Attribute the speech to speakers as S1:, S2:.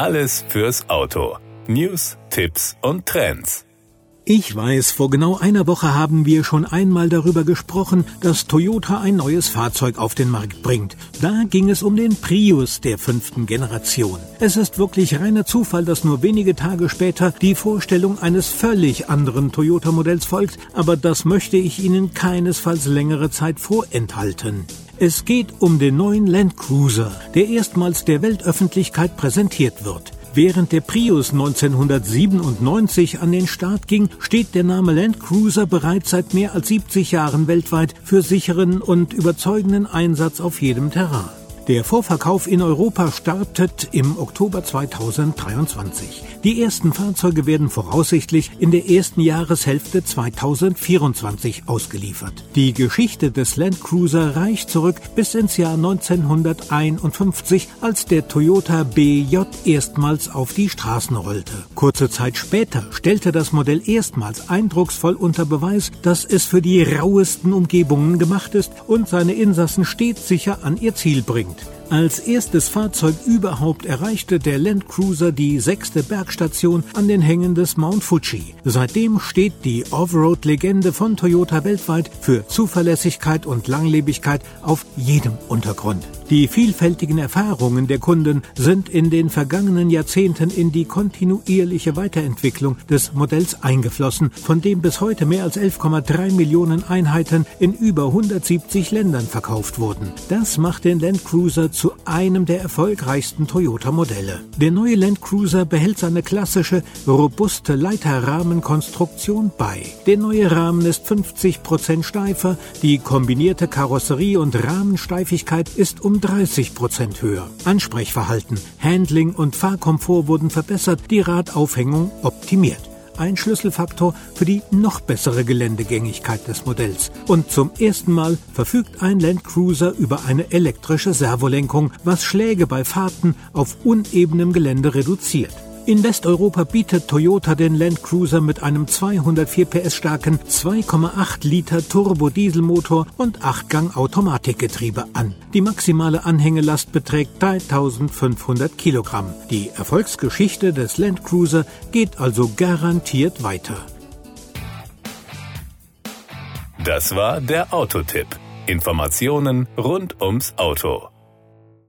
S1: Alles fürs Auto. News, Tipps und Trends.
S2: Ich weiß, vor genau einer Woche haben wir schon einmal darüber gesprochen, dass Toyota ein neues Fahrzeug auf den Markt bringt. Da ging es um den Prius der fünften Generation. Es ist wirklich reiner Zufall, dass nur wenige Tage später die Vorstellung eines völlig anderen Toyota-Modells folgt, aber das möchte ich Ihnen keinesfalls längere Zeit vorenthalten. Es geht um den neuen Land Cruiser, der erstmals der Weltöffentlichkeit präsentiert wird. Während der Prius 1997 an den Start ging, steht der Name Land Cruiser bereits seit mehr als 70 Jahren weltweit für sicheren und überzeugenden Einsatz auf jedem Terrain. Der Vorverkauf in Europa startet im Oktober 2023. Die ersten Fahrzeuge werden voraussichtlich in der ersten Jahreshälfte 2024 ausgeliefert. Die Geschichte des Land Cruiser reicht zurück bis ins Jahr 1951, als der Toyota BJ erstmals auf die Straßen rollte. Kurze Zeit später stellte das Modell erstmals eindrucksvoll unter Beweis, dass es für die rauesten Umgebungen gemacht ist und seine Insassen stets sicher an ihr Ziel bringt unbedingt als erstes Fahrzeug überhaupt erreichte der Land Cruiser die sechste Bergstation an den Hängen des Mount Fuji. Seitdem steht die Offroad-Legende von Toyota weltweit für Zuverlässigkeit und Langlebigkeit auf jedem Untergrund. Die vielfältigen Erfahrungen der Kunden sind in den vergangenen Jahrzehnten in die kontinuierliche Weiterentwicklung des Modells eingeflossen, von dem bis heute mehr als 11,3 Millionen Einheiten in über 170 Ländern verkauft wurden. Das macht den Land Cruiser zu einem der erfolgreichsten Toyota-Modelle. Der neue Land Cruiser behält seine klassische, robuste Leiterrahmenkonstruktion bei. Der neue Rahmen ist 50% steifer, die kombinierte Karosserie und Rahmensteifigkeit ist um 30% höher. Ansprechverhalten, Handling und Fahrkomfort wurden verbessert, die Radaufhängung optimiert ein Schlüsselfaktor für die noch bessere Geländegängigkeit des Modells. Und zum ersten Mal verfügt ein Land Cruiser über eine elektrische Servolenkung, was Schläge bei Fahrten auf unebenem Gelände reduziert. In Westeuropa bietet Toyota den Land Cruiser mit einem 204 PS starken 2,8 Liter Turbo-Dieselmotor und 8-Gang Automatikgetriebe an. Die maximale Anhängelast beträgt 3500 Kilogramm. Die Erfolgsgeschichte des Land Cruiser geht also garantiert weiter.
S1: Das war der Autotipp. Informationen rund ums Auto.